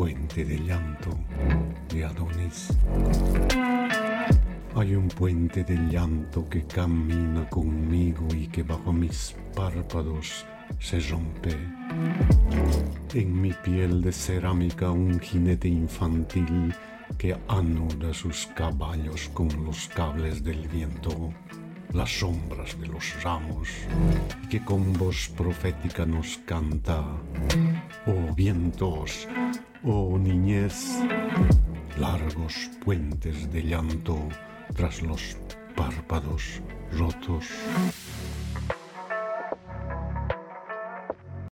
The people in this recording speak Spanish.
puente de llanto de Adonis. Hay un puente de llanto que camina conmigo y que bajo mis párpados se rompe. En mi piel de cerámica un jinete infantil que anuda sus caballos con los cables del viento, las sombras de los ramos, que con voz profética nos canta, oh vientos, oh niñez, largos puentes de llanto tras los párpados rotos.